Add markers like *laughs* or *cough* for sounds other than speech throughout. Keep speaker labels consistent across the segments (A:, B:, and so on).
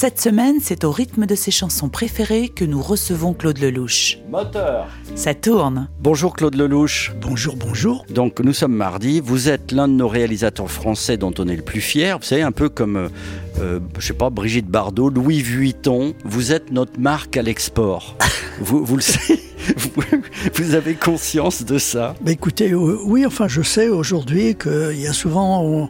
A: Cette semaine, c'est au rythme de ses chansons préférées que nous recevons Claude Lelouch.
B: Moteur.
A: Ça tourne.
B: Bonjour Claude Lelouch.
C: Bonjour, bonjour.
B: Donc nous sommes mardi. Vous êtes l'un de nos réalisateurs français dont on est le plus fier. Vous savez, un peu comme, euh, euh, je sais pas, Brigitte Bardot, Louis Vuitton. Vous êtes notre marque à l'export. *laughs* vous, vous le savez *laughs* vous, *laughs* vous avez conscience de ça?
C: Bah écoutez, euh, oui, enfin je sais aujourd'hui qu'il y a souvent on-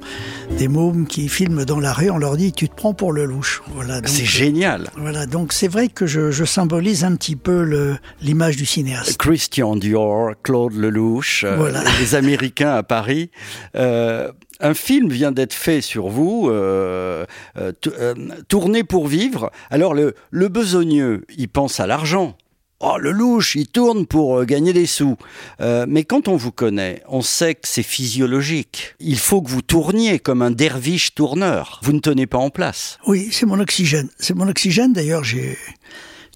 C: des mômes qui filment dans la rue, on leur dit tu te prends pour le louche. Voilà, donc,
B: C'est génial.
C: Voilà, donc c'est vrai que je, je symbolise un petit peu l'image du cinéaste.
B: Christian Dior, Claude Lelouch, euh,
C: Voilà.
B: les Américains à Paris. Euh, un film vient d'être fait sur vous, euh, euh, tou- euh, tourné pour vivre. Alors le, le besogneux, il pense à l'argent. Oh, le louche, il tourne pour euh, gagner des sous. Euh, mais quand on vous connaît, on sait que c'est physiologique. Il faut que vous tourniez comme un derviche tourneur. Vous ne tenez pas en place.
C: Oui, c'est mon oxygène. C'est mon oxygène. D'ailleurs, j'ai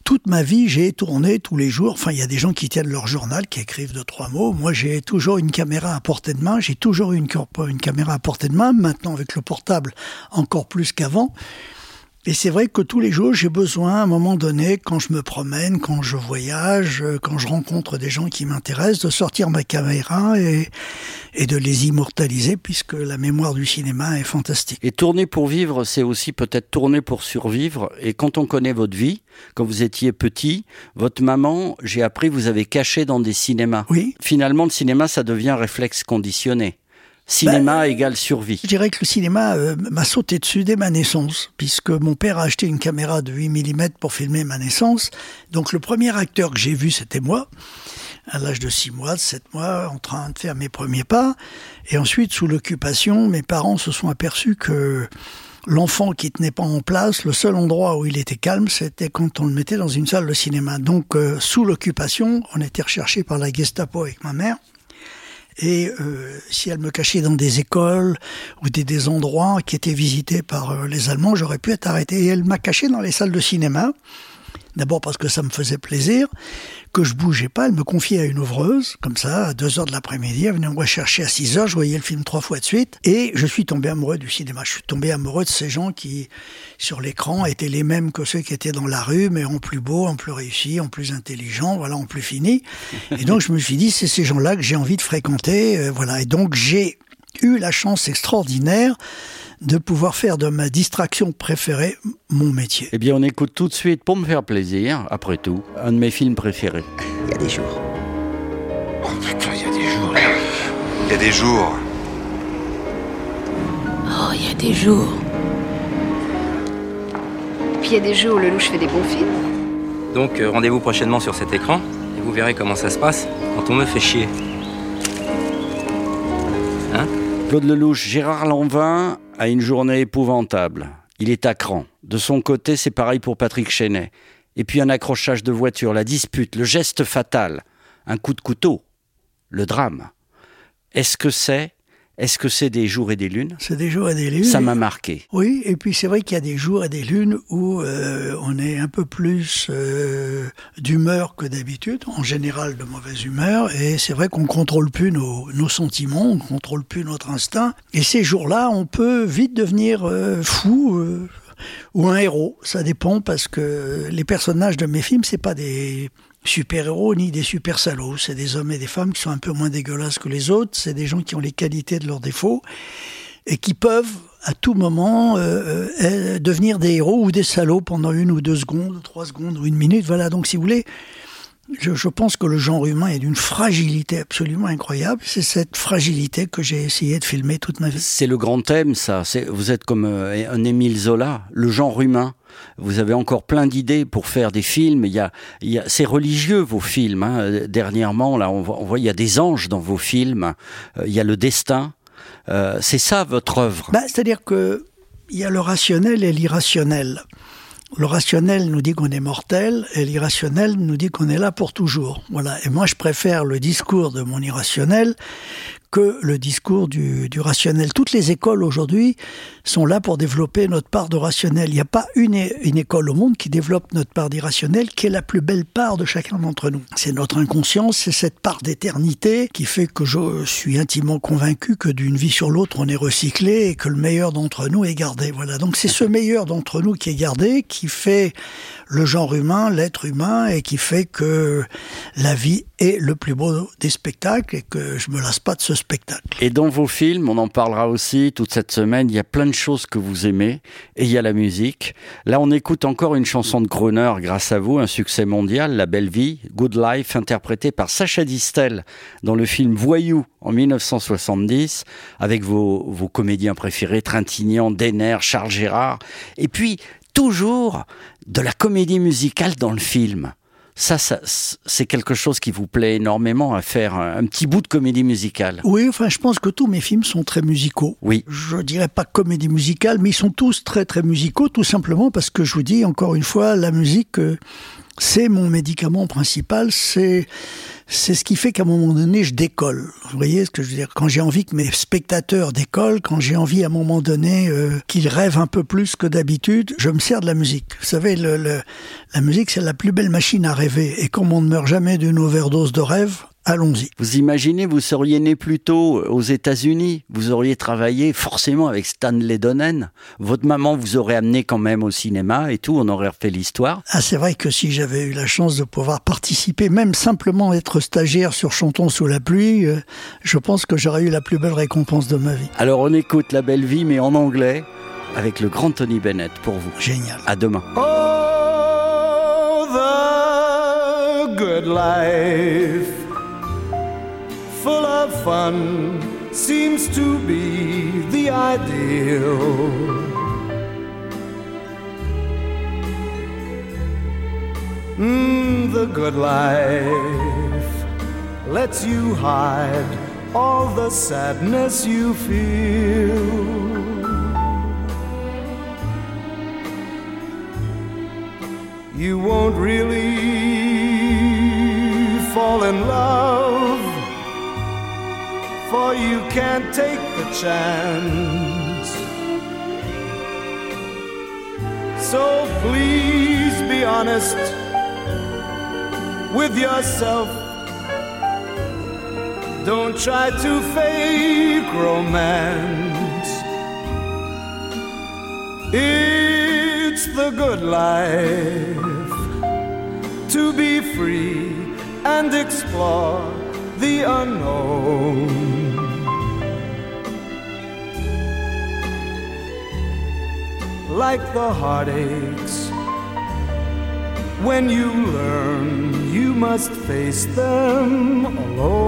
C: toute ma vie, j'ai tourné tous les jours. Enfin, il y a des gens qui tiennent leur journal, qui écrivent deux trois mots. Moi, j'ai toujours une caméra à portée de main. J'ai toujours eu une, une caméra à portée de main. Maintenant, avec le portable, encore plus qu'avant. Et c'est vrai que tous les jours, j'ai besoin, à un moment donné, quand je me promène, quand je voyage, euh, quand je rencontre des gens qui m'intéressent, de sortir ma caméra et, et de les immortaliser, puisque la mémoire du cinéma est fantastique.
B: Et tourner pour vivre, c'est aussi peut-être tourner pour survivre. Et quand on connaît votre vie, quand vous étiez petit, votre maman, j'ai appris, vous avez caché dans des cinémas.
C: Oui.
B: Finalement, le cinéma, ça devient réflexe conditionné. Cinéma égale survie.
C: Je dirais que le cinéma euh, m'a sauté dessus dès ma naissance, puisque mon père a acheté une caméra de 8 mm pour filmer ma naissance. Donc le premier acteur que j'ai vu, c'était moi, à l'âge de 6 mois, de 7 mois, en train de faire mes premiers pas. Et ensuite, sous l'occupation, mes parents se sont aperçus que l'enfant qui tenait pas en place, le seul endroit où il était calme, c'était quand on le mettait dans une salle de cinéma. Donc, euh, sous l'occupation, on était recherché par la Gestapo avec ma mère. Et euh, si elle me cachait dans des écoles ou des, endroits qui étaient visités par euh, les Allemands, j'aurais pu être arrêté. Et elle m'a caché dans les salles de cinéma. D'abord parce que ça me faisait plaisir, que je bougeais pas. Elle me confiait à une ouvreuse, comme ça, à 2 heures de l'après-midi. Elle venait me rechercher à 6 heures. Je voyais le film trois fois de suite. Et je suis tombé amoureux du cinéma. Je suis tombé amoureux de ces gens qui, sur l'écran, étaient les mêmes que ceux qui étaient dans la rue, mais en plus beau, en plus réussi, en plus intelligent, voilà, en plus fini. Et donc, je me suis dit, c'est ces gens-là que j'ai envie de fréquenter. euh, voilà. Et donc, j'ai eu la chance extraordinaire de pouvoir faire de ma distraction préférée mon métier.
B: Eh bien, on écoute tout de suite, pour me faire plaisir, après tout, un de mes films préférés.
D: Il y a des jours.
E: Oh putain, il y a des jours. Il y a des jours.
F: Oh, il y a des jours.
G: Puis il y a des jours où le louche fait des bons films.
D: Donc euh, rendez-vous prochainement sur cet écran et vous verrez comment ça se passe quand on me fait chier.
B: Claude Lelouch, Gérard Lanvin a une journée épouvantable. Il est à cran. De son côté, c'est pareil pour Patrick Chenet. Et puis un accrochage de voiture, la dispute, le geste fatal, un coup de couteau, le drame. Est-ce que c'est Est-ce que c'est des jours et des lunes?
C: C'est des jours et des lunes.
B: Ça m'a marqué.
C: Oui, et puis c'est vrai qu'il y a des jours et des lunes où euh, on est un peu plus euh, d'humeur que d'habitude, en général de mauvaise humeur, et c'est vrai qu'on contrôle plus nos, nos sentiments, on contrôle plus notre instinct, et ces jours-là, on peut vite devenir euh, fou. ou un héros, ça dépend parce que les personnages de mes films, c'est pas des super-héros ni des super salauds, c'est des hommes et des femmes qui sont un peu moins dégueulasses que les autres, c'est des gens qui ont les qualités de leurs défauts et qui peuvent à tout moment euh, euh, devenir des héros ou des salauds pendant une ou deux secondes, trois secondes ou une minute. Voilà, donc si vous voulez, je, pense que le genre humain est d'une fragilité absolument incroyable. C'est cette fragilité que j'ai essayé de filmer toute ma vie.
B: C'est le grand thème, ça. Vous êtes comme euh, un Émile Zola, le genre humain. Vous avez encore plein d'idées pour faire des films. Il y a, c'est religieux vos films. hein. Euh, Dernièrement, là, on voit, on il y a des anges dans vos films. Euh, Il y a le destin. Euh, c'est ça votre œuvre.
C: Bah, C'est-à-dire que il y a le rationnel et l'irrationnel. Le rationnel nous dit qu'on est mortel et l'irrationnel nous dit qu'on est là pour toujours. Voilà. Et moi, je préfère le discours de mon irrationnel que le discours du, du rationnel. Toutes les écoles aujourd'hui sont là pour développer notre part de rationnel. Il n'y a pas une, une école au monde qui développe notre part d'irrationnel, qui est la plus belle part de chacun d'entre nous. C'est notre inconscience, c'est cette part d'éternité qui fait que je suis intimement convaincu que d'une vie sur l'autre, on est recyclé et que le meilleur d'entre nous est gardé. Voilà. Donc c'est ce meilleur d'entre nous qui est gardé, qui fait le genre humain, l'être humain, et qui fait que la vie est le plus beau des spectacles et que je me lasse pas de ce spectacle.
B: Et dans vos films, on en parlera aussi toute cette semaine, il y a plein de choses que vous aimez et il y a la musique. Là, on écoute encore une chanson de Groner grâce à vous, un succès mondial, La Belle Vie, Good Life, interprétée par Sacha Distel dans le film Voyou en 1970, avec vos, vos comédiens préférés, Trintignant, Denner, Charles Gérard. Et puis, toujours de la comédie musicale dans le film. Ça, ça c'est quelque chose qui vous plaît énormément à faire un, petit bout de comédie musicale.
C: Oui, enfin, je pense que tous mes films sont très musicaux.
B: Oui.
C: Je dirais pas comédie musicale, mais ils sont tous très très musicaux, tout simplement parce que je vous dis encore une fois, la musique, euh, c'est mon médicament principal. C'est c'est ce qui fait qu'à un moment donné, je décolle. Vous voyez ce que je veux dire? Quand j'ai envie que mes spectateurs décollent, quand j'ai envie à un moment donné euh, qu'ils rêvent un peu plus que d'habitude, je me sers de la musique. Vous savez, le, le, la musique, c'est la plus belle machine à rêver. Et comme on ne meurt jamais d'une overdose de rêve, allons-y.
B: Vous imaginez, vous seriez né plus tôt aux États-Unis, vous auriez travaillé forcément avec Stanley Donen. Votre maman vous aurait amené quand même au cinéma et tout, on aurait refait l'histoire.
C: Ah, c'est vrai que si j'avais eu la chance de pouvoir participer, même simplement être stagiaire sur Chantons sous la pluie, euh, je pense que j'aurais eu la plus belle récompense de ma vie.
B: Alors on écoute La Belle Vie, mais en anglais, avec le grand Tony Bennett pour vous.
C: Génial.
B: À demain.
H: Oh, the good life. Full of fun seems to be the ideal. Mm, the good life lets you hide all the sadness you feel. You won't really fall in love for you can't take the chance. So please be honest with yourself. Don't try to fake romance. It's the good life to be free and explore the unknown. like the heartaches. When you learn, you must face them alone.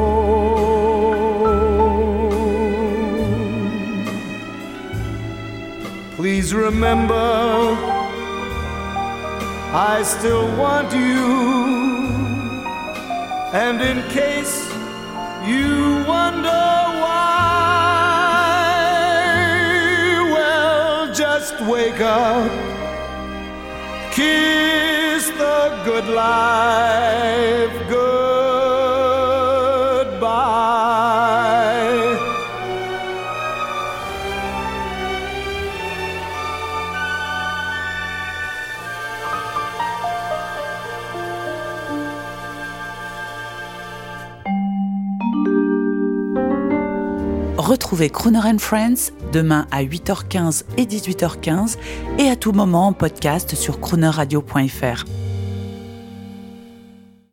H: Please remember, I still want you. And in case you wonder why. Well, just wake up, kiss the good life goodbye.
A: Retrouvez Crooner and Friends demain à 8h15 et 18h15 et à tout moment en podcast sur croonerradio.fr.